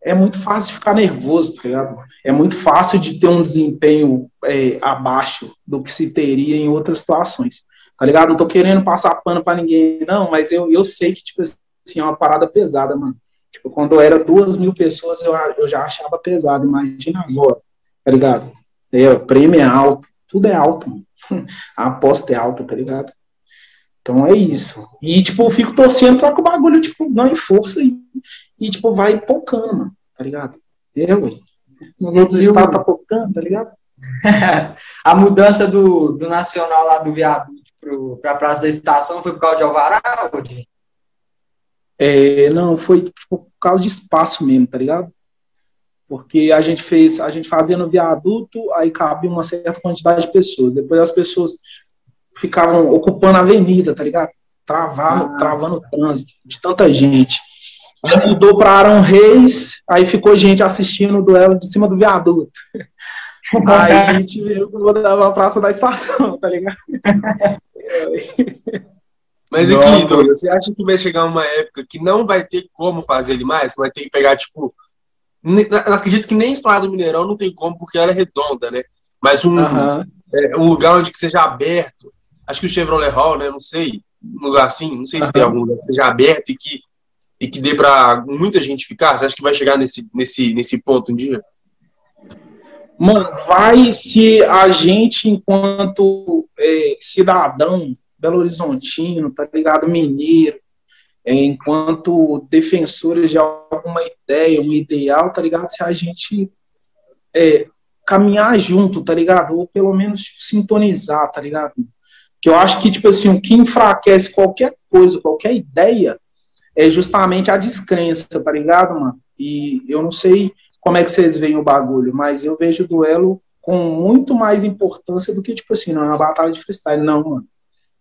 É muito fácil ficar nervoso, tá ligado? É muito fácil de ter um desempenho é, abaixo do que se teria em outras situações tá ligado? Não tô querendo passar pano pra ninguém, não, mas eu, eu sei que, tipo assim, é uma parada pesada, mano. Tipo, quando era duas mil pessoas, eu, eu já achava pesado, imagina agora, tá ligado? É, o prêmio é alto, tudo é alto, mano. A aposta é alta, tá ligado? Então é isso. E, tipo, eu fico torcendo pra que o bagulho, tipo, ganhe força e, e tipo, vai pocando, mano, tá ligado? Eu, nos outros estados tá pocando, tá ligado? a mudança do, do nacional lá do viaduto para a Praça da Estação foi por causa de Alvará. É, não, foi tipo, por causa de espaço mesmo, tá ligado? Porque a gente fez, a gente fazia no viaduto, aí cabia uma certa quantidade de pessoas. Depois as pessoas ficavam ocupando a avenida, tá ligado? Travando, ah. travando o trânsito de tanta gente. Aí mudou para Aaron Reis, aí ficou gente assistindo o duelo de cima do viaduto. Aí a gente veio que a Praça da Estação, tá ligado? Mas aqui, Douglas, você acha que vai chegar uma época que não vai ter como fazer ele mais? Vai ter que pegar, tipo. Acredito que nem Estrada do Mineirão não tem como, porque ela é redonda, né? Mas um, uhum. é, um lugar onde que seja aberto. Acho que o Chevrolet Hall, né? Não sei. Um lugar assim, não sei se uhum. tem algum lugar que seja aberto e que, e que dê para muita gente ficar. Você acha que vai chegar nesse, nesse, nesse ponto um dia? Mano, vai se a gente, enquanto é, cidadão Belo Horizontino, tá ligado? Mineiro, é, enquanto defensores de alguma ideia, um ideal, tá ligado? Se a gente é, caminhar junto, tá ligado? Ou pelo menos tipo, sintonizar, tá ligado? Que eu acho que, tipo assim, o que enfraquece qualquer coisa, qualquer ideia, é justamente a descrença, tá ligado, mano? E eu não sei como é que vocês veem o bagulho, mas eu vejo o duelo com muito mais importância do que, tipo assim, não é uma batalha de freestyle, não, mano.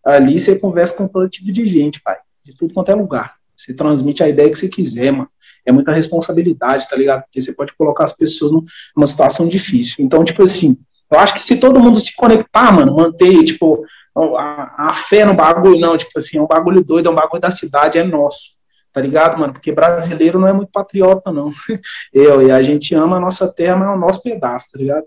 Ali você conversa com todo tipo de gente, pai. De tudo quanto é lugar. Você transmite a ideia que você quiser, mano. É muita responsabilidade, tá ligado? Porque você pode colocar as pessoas numa situação difícil. Então, tipo assim, eu acho que se todo mundo se conectar, mano, manter, tipo, a, a fé no bagulho, não, tipo assim, é um bagulho doido, é um bagulho da cidade, é nosso tá ligado, mano? Porque brasileiro não é muito patriota, não. Eu, e a gente ama a nossa terra, mas é o nosso pedaço, tá ligado?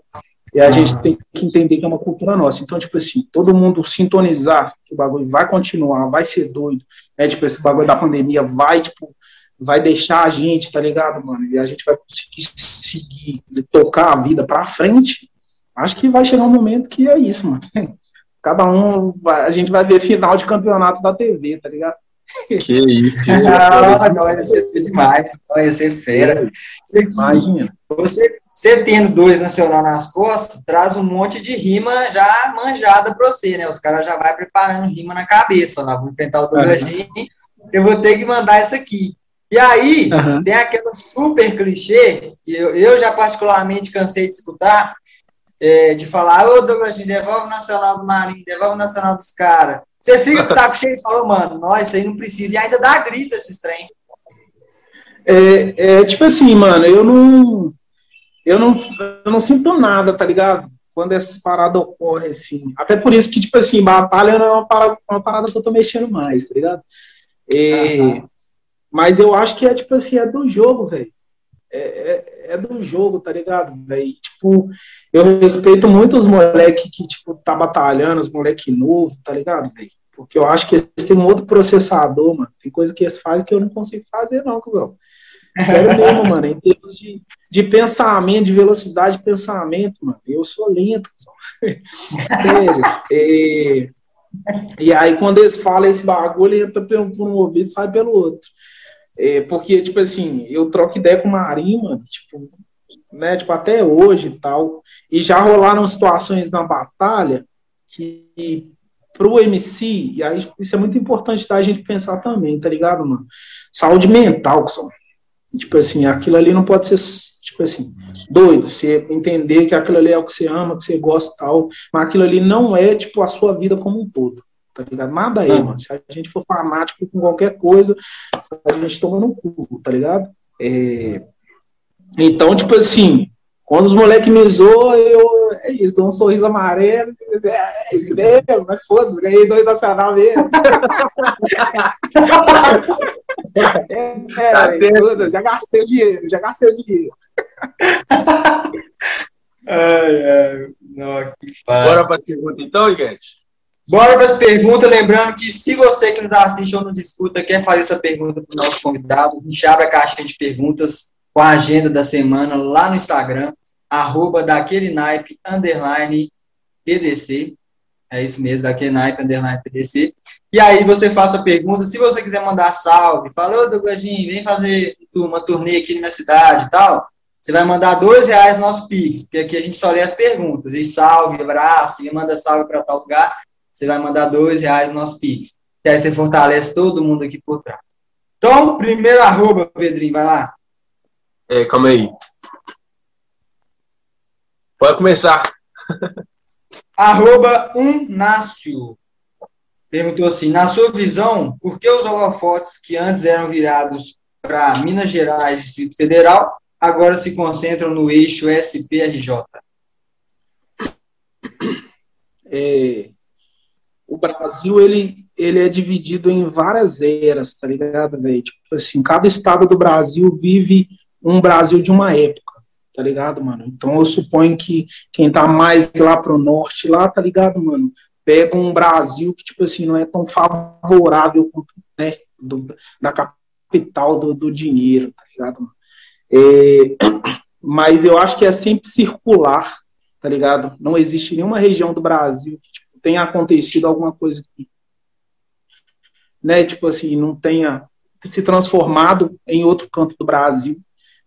E a ah. gente tem que entender que é uma cultura nossa. Então, tipo assim, todo mundo sintonizar que o bagulho vai continuar, vai ser doido, né? Tipo, esse bagulho da pandemia vai, tipo, vai deixar a gente, tá ligado, mano? E a gente vai conseguir seguir, tocar a vida pra frente. Acho que vai chegar um momento que é isso, mano. Cada um, a gente vai ver final de campeonato da TV, tá ligado? Que isso, isso ah, não, ia ser demais, não ia ser fera. Imagina. Você, você tendo dois nacional nas costas, traz um monte de rima já manjada para você, né? Os caras já vai preparando rima na cabeça, falando, vou enfrentar o Douglas uhum. eu vou ter que mandar essa aqui. E aí, uhum. tem aquela super clichê, que eu, eu já particularmente cansei de escutar, é, de falar, ô Douglas, devolve o Nacional do Marinho, devolve o Nacional dos caras. Você fica com o saco cheio e fala, mano, nós, isso aí não precisa. E ainda dá grito esses trem. É, é, tipo assim, mano, eu não, eu não. Eu não sinto nada, tá ligado? Quando essas paradas ocorrem, assim. Até por isso que, tipo assim, batalha não é uma parada, uma parada que eu tô mexendo mais, tá ligado? É, Mas eu acho que é, tipo assim, é do jogo, velho. É, é, é, do jogo, tá ligado, velho? Tipo, eu respeito muito os moleques que, tipo, tá batalhando, os moleques novos, tá ligado, velho? Porque eu acho que eles têm um outro processador, mano. Tem coisa que eles fazem que eu não consigo fazer, não, Cusão. Sério mesmo, mano. Em termos de, de pensamento, de velocidade de pensamento, mano. Eu sou lento, Sério. É... E aí, quando eles falam esse bagulho, entra por um ouvido e sai pelo outro. É, porque, tipo assim, eu troco ideia com o Marinho, mano, tipo, né, tipo, até hoje e tal, e já rolaram situações na batalha que pro MC, e aí isso é muito importante da gente pensar também, tá ligado, mano? Saúde mental, são. Tipo assim, aquilo ali não pode ser, tipo assim, doido, você entender que aquilo ali é o que você ama, que você gosta tal, mas aquilo ali não é, tipo, a sua vida como um todo tá ligado? Nada aí, mano. Se a gente for fanático com qualquer coisa, a gente toma no cu, tá ligado? É... Então, tipo assim, quando os moleques me zoam, eu é isso, dou um sorriso amarelo, é, é isso mesmo, mas foda-se, ganhei dois nacional mesmo. é, é, tá tudo, já gastei o dinheiro, já gastei o dinheiro. ai, ai, não, que fácil. Bora pra pergunta então, Iguete? Bora para as perguntas, lembrando que se você que nos assiste ou nos escuta quer fazer essa pergunta para o nosso convidado, a gente abre a caixinha de perguntas com a agenda da semana lá no Instagram, arroba daquele naipe, underline, PDC, é isso mesmo, daquele naipe, underline, PDC, e aí você faça a pergunta, se você quiser mandar salve, fala, ô Douglasinho, vem fazer uma turnê aqui na minha cidade e tal, você vai mandar dois reais no nosso Pix, porque aqui a gente só lê as perguntas, e salve, abraço, e manda salve para tal lugar, você vai mandar dois reais no nosso Pix. E aí você fortalece todo mundo aqui por trás. Então, primeiro arroba, Pedrinho, vai lá. É, calma aí. Pode começar. arroba Unácio. Perguntou assim, na sua visão, por que os holofotes que antes eram virados para Minas Gerais, Distrito Federal, agora se concentram no eixo SPRJ? é, o Brasil, ele, ele é dividido em várias eras, tá ligado, velho? Tipo assim, cada estado do Brasil vive um Brasil de uma época, tá ligado, mano? Então eu suponho que quem tá mais lá pro norte, lá, tá ligado, mano? Pega um Brasil que, tipo assim, não é tão favorável quanto, né, do, da capital do, do dinheiro, tá ligado, mano? É, mas eu acho que é sempre circular, tá ligado? Não existe nenhuma região do Brasil tenha acontecido alguma coisa que, né, tipo assim, não tenha se transformado em outro canto do Brasil,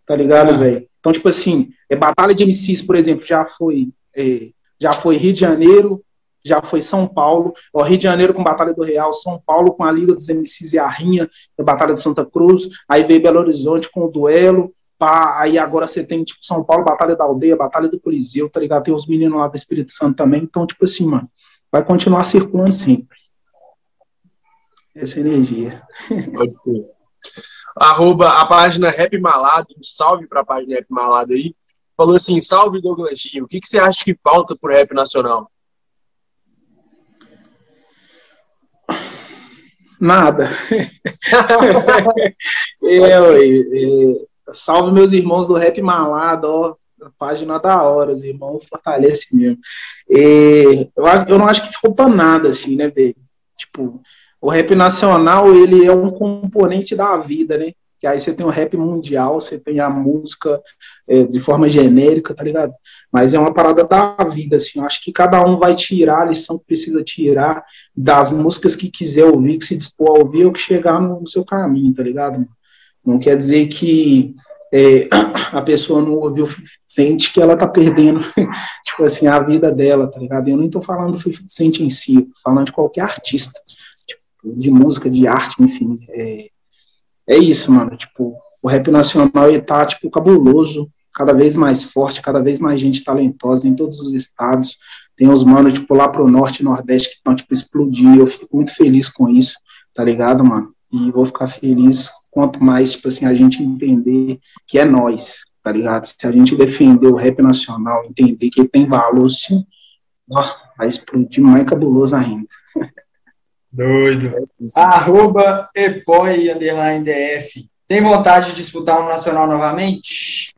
tá ligado, velho? Então, tipo assim, é, Batalha de MCs, por exemplo, já foi, é, já foi Rio de Janeiro, já foi São Paulo, ó, Rio de Janeiro com Batalha do Real, São Paulo com a Liga dos MCs e a Rinha, a Batalha de Santa Cruz, aí veio Belo Horizonte com o duelo, pá, aí agora você tem, tipo, São Paulo, Batalha da Aldeia, Batalha do Coliseu, tá ligado? Tem os meninos lá do Espírito Santo também, então, tipo assim, mano, vai continuar circulando sempre. Essa energia. Pode ser. Arroba a página Rap Malado, um salve pra página Rap Malado aí. Falou assim: salve Douglas Gil, o que, que você acha que falta pro rap nacional? Nada. eu, eu, salve meus irmãos do Rap Malado, ó página da hora, os irmãos fortalece mesmo. E eu, eu não acho que falta nada, assim, né, velho? Tipo, o rap nacional, ele é um componente da vida, né? Que aí você tem o rap mundial, você tem a música é, de forma genérica, tá ligado? Mas é uma parada da vida, assim. Eu acho que cada um vai tirar a lição que precisa tirar das músicas que quiser ouvir, que se dispor a ouvir, ou que chegar no, no seu caminho, tá ligado? Não quer dizer que é, a pessoa não ouviu sente que ela tá perdendo, tipo assim, a vida dela, tá ligado? Eu nem tô falando do 50 Cent em si, tô falando de qualquer artista, tipo, de música, de arte, enfim. É, é isso, mano, tipo, o rap nacional ele tá, tipo, cabuloso, cada vez mais forte, cada vez mais gente talentosa em todos os estados. Tem os manos, tipo, lá pro norte e nordeste que estão, tipo, explodindo. Eu fico muito feliz com isso, tá ligado, mano? E vou ficar feliz quanto mais, tipo assim, a gente entender que é nós, tá ligado? Se a gente defender o rap nacional, entender que tem valor, sim, ó, vai explodir mais cabuloso ainda. Doido. Arroba Epoi, underline DF. Tem vontade de disputar um nacional novamente?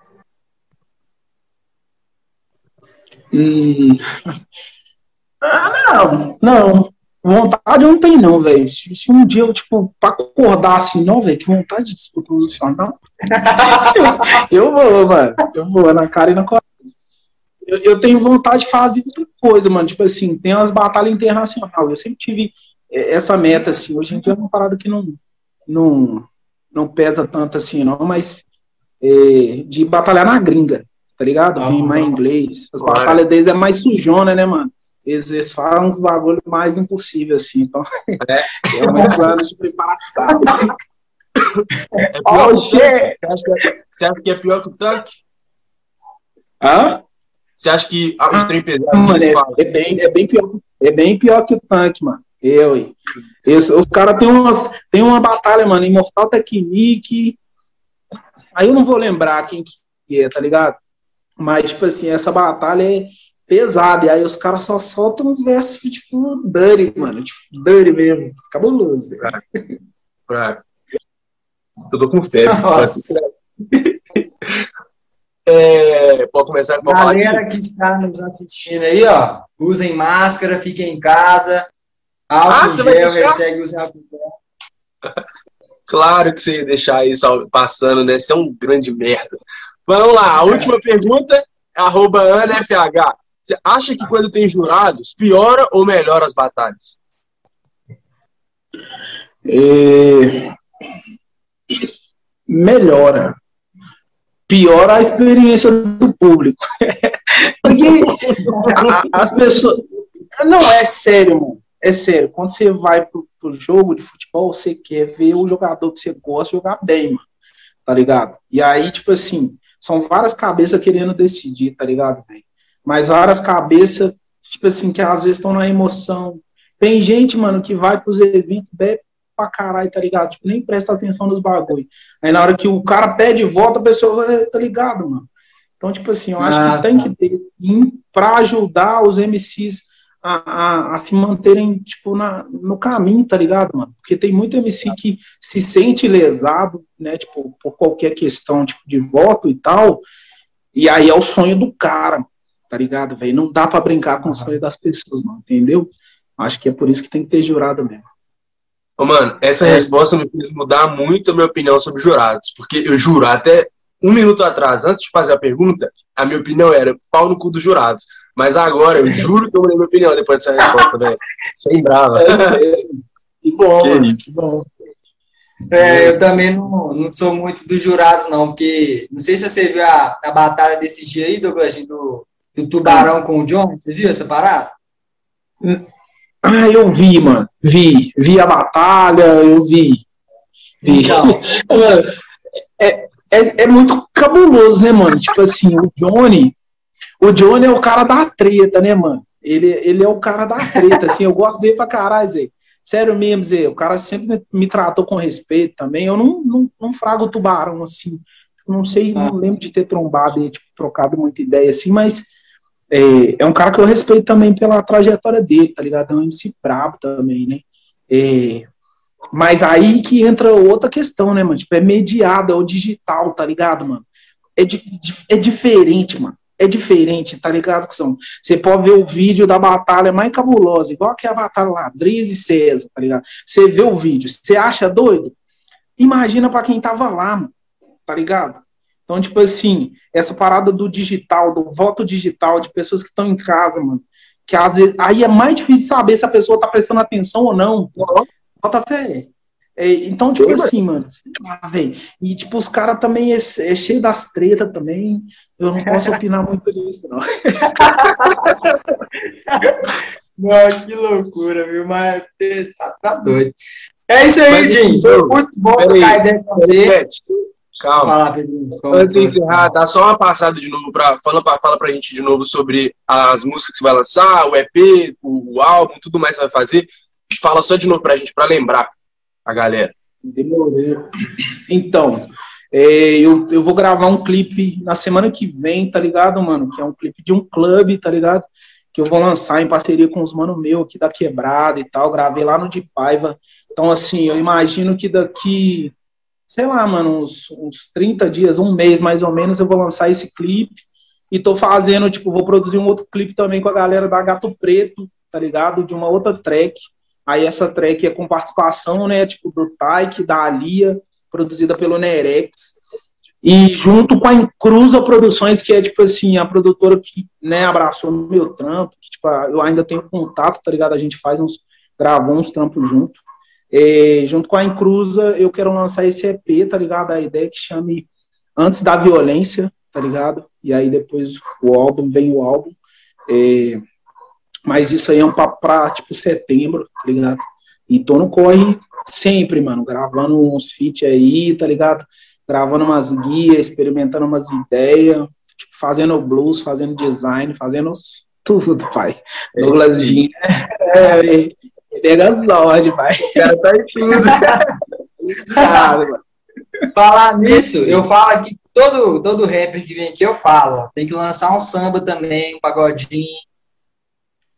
Hum. Ah, não, não. Vontade eu não tenho, não, velho. Se, se, um dia eu, tipo, pra acordar assim, não, velho, que vontade de disputar um nacional. eu vou, mano. Eu vou na cara e na coragem. Eu, eu, tenho vontade de fazer outra coisa, mano. Tipo assim, tem umas batalhas internacionais. Eu sempre tive é, essa meta, assim. Hoje em dia é uma parada que não, não, não pesa tanto assim, não, mas é, de batalhar na gringa, tá ligado? Ah, mais inglês. As batalhas deles é mais sujona, né, mano? Eles, eles falam uns bagulho mais impossível, assim. Então, é, é muitos anos de preparação. É pior oh, que você, acha, você acha que é pior que o tanque? Hã? Você acha que ah, os trem pesados é, é, bem, é, bem pior, é bem pior que o tanque, mano. Eu, Esse, os caras têm umas tem uma batalha, mano, Imortal Technique. Aí eu não vou lembrar quem que é, tá ligado? Mas, tipo assim, essa batalha é, pesado. E aí os caras só soltam uns versos, tipo, dirty, mano. Tipo, dirty mesmo. Cabuloso. Fraco. Eu tô com febre. é, pode começar com Galera que está nos assistindo aí, ó, usem máscara, fiquem em casa. Álcool ah, gel, hashtag gel. Claro que você ia deixar isso passando, né? Você é um grande merda. Vamos lá, a última pergunta é arroba AnaFH. Você acha que quando tem jurados, piora ou melhora as batalhas? É... Melhora. Piora a experiência do público. Porque as pessoas. Não, é sério, mano. É sério. Quando você vai pro, pro jogo de futebol, você quer ver o jogador que você gosta jogar bem, mano. Tá ligado? E aí, tipo assim, são várias cabeças querendo decidir, tá ligado, velho? Mas várias cabeças, tipo assim, que às vezes estão na emoção. Tem gente, mano, que vai pros eventos, bebe pra caralho, tá ligado? Tipo, nem presta atenção nos bagulho. Aí na hora que o cara pede volta, a pessoa, tá ligado, mano? Então, tipo assim, eu acho ah, que tem tá. que ter pra ajudar os MCs a, a, a, se manterem, tipo, na, no caminho, tá ligado, mano? Porque tem muito MC que se sente lesado, né, tipo, por qualquer questão, tipo, de voto e tal, e aí é o sonho do cara, tá ligado, velho? Não dá para brincar com o sonho das pessoas, não, entendeu? Acho que é por isso que tem que ter jurado mesmo. Ô, mano, essa é. resposta me fez mudar muito a minha opinião sobre jurados, porque eu juro, até um minuto atrás, antes de fazer a pergunta, a minha opinião era pau no cu dos jurados. Mas agora, eu juro que eu mudei minha opinião depois dessa resposta, velho. Sem brava. É, que bom, que, que bom. É, eu também não, não sou muito dos jurados, não, porque não sei se você viu a, a batalha desse dia aí, Douglas, do, do Tubarão com o John. Você viu essa parada? Ah, eu vi, mano. Vi. Vi a batalha, eu vi. vi. Então. é, é, é muito cabuloso, né, mano? Tipo assim, o Johnny. O Johnny é o cara da treta, né, mano? Ele, ele é o cara da treta, assim. Eu gosto dele pra caralho, Zé. Sério mesmo, Zé. O cara sempre me tratou com respeito também. Eu não, não, não frago o tubarão, assim. Não sei, não ah. lembro de ter trombado e tipo, trocado muita ideia, assim, mas é, é um cara que eu respeito também pela trajetória dele, tá ligado? É um MC brabo também, né? É, mas aí que entra outra questão, né, mano? Tipo, é mediado, é o digital, tá ligado, mano? É, di, é diferente, mano. É diferente, tá ligado? Você pode ver o vídeo da batalha mais cabulosa, igual que a batalha lá, Driz e César, tá ligado? Você vê o vídeo, você acha doido? Imagina para quem tava lá, mano, tá ligado? Então, tipo assim, essa parada do digital, do voto digital, de pessoas que estão em casa, mano, que às vezes, aí é mais difícil saber se a pessoa tá prestando atenção ou não. Bota fé. É, então, tipo assim, mano, ah, e tipo, os caras também é, é, cheio das tretas também. Eu não posso opinar muito nisso, não. Mano, que loucura, viu? Mas tá doido. É isso aí, Jim. Muito bom trocar ideia com você. Calma. Falar, Pedro. Antes de encerrar, dá só uma passada de novo para fala para fala pra gente de novo sobre as músicas que você vai lançar, o EP, o, o álbum, tudo mais que você vai fazer. Fala só de novo pra gente, para lembrar a galera. Então, é, eu, eu vou gravar um clipe na semana que vem, tá ligado, mano? Que é um clipe de um clube, tá ligado? Que eu vou lançar em parceria com os mano meu aqui da Quebrada e tal. Gravei lá no de Paiva. Então, assim, eu imagino que daqui, sei lá, mano, uns, uns 30 dias, um mês mais ou menos, eu vou lançar esse clipe. E tô fazendo, tipo, vou produzir um outro clipe também com a galera da Gato Preto, tá ligado? De uma outra track. Aí essa track é com participação, né, tipo, do Taik, da Alia, produzida pelo Nerex. E junto com a Incruza Produções, que é, tipo assim, a produtora que, né, abraçou meu trampo, que, tipo, eu ainda tenho contato, tá ligado? A gente faz uns, gravou uns trampos junto. É, junto com a Incruza, eu quero lançar esse EP, tá ligado? A ideia é que chame Antes da Violência, tá ligado? E aí depois o álbum, vem o álbum. É, mas isso aí é um papo pra, tipo, setembro, tá ligado? E tô no corre sempre, mano, gravando uns feats aí, tá ligado? Gravando umas guias, experimentando umas ideias, tipo, fazendo blues, fazendo design, fazendo tudo, pai. É, Douglas Jean, é, é gasóleo, pai. O cara tá em tudo. Falar nisso, eu falo aqui, todo, todo rapper que vem aqui eu falo, tem que lançar um samba também, um pagodinho,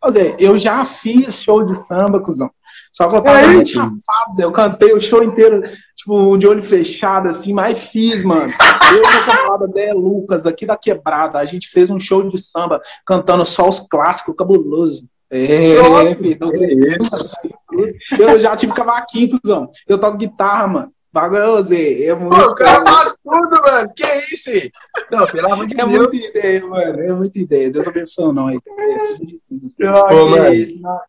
dizer, eu já fiz show de samba, cuzão. Só que eu tava é chapado, eu cantei o show inteiro, tipo, de olho fechado, assim, mas fiz, mano. Eu e a camarada Dé Lucas, aqui da Quebrada, a gente fez um show de samba, cantando só os clássicos cabuloso. É, então, é isso. Eu já tive cavaquinho, cuzão. Eu toco guitarra, mano. Bagulho, Zé, é muito. Pô, o cara faz tudo, mano. Que isso? Não, pelo amor de é Deus. É muita ideia, mano. É muita ideia. Deus abençoe, não. Aí. Pô, mano.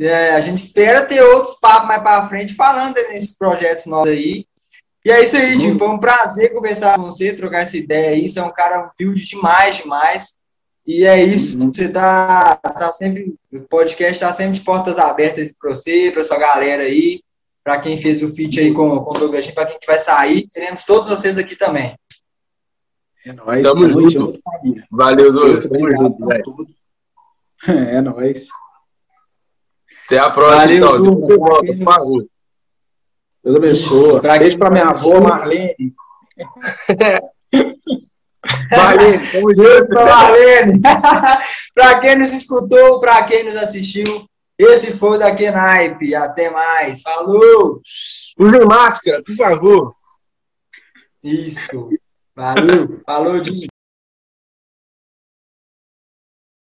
É, a gente espera ter outros papos mais para frente falando desses projetos nossos aí. E é isso aí, Tim. Foi um prazer conversar com você, trocar essa ideia aí. Você é um cara humilde demais, demais. E é isso. Você tá, tá sempre. O podcast tá sempre de portas abertas para você, para sua galera aí para quem fez o feat aí com, com o Douglas, para quem que vai sair, teremos todos vocês aqui também. É nóis. Tamo, junto. junto Valeu, Douglas. Tamo junto, velho. É nóis. Até a próxima, Valeu, então. Depois você volta, por favor. Deus abençoe. Beijo para minha avó, Marlene. Valeu, tamo junto. Valendo. para quem nos escutou, para quem nos assistiu, esse foi o Daqui Naipe. Até mais. Falou! Usem máscara, por favor. Isso. Valeu. Falou, Dinho.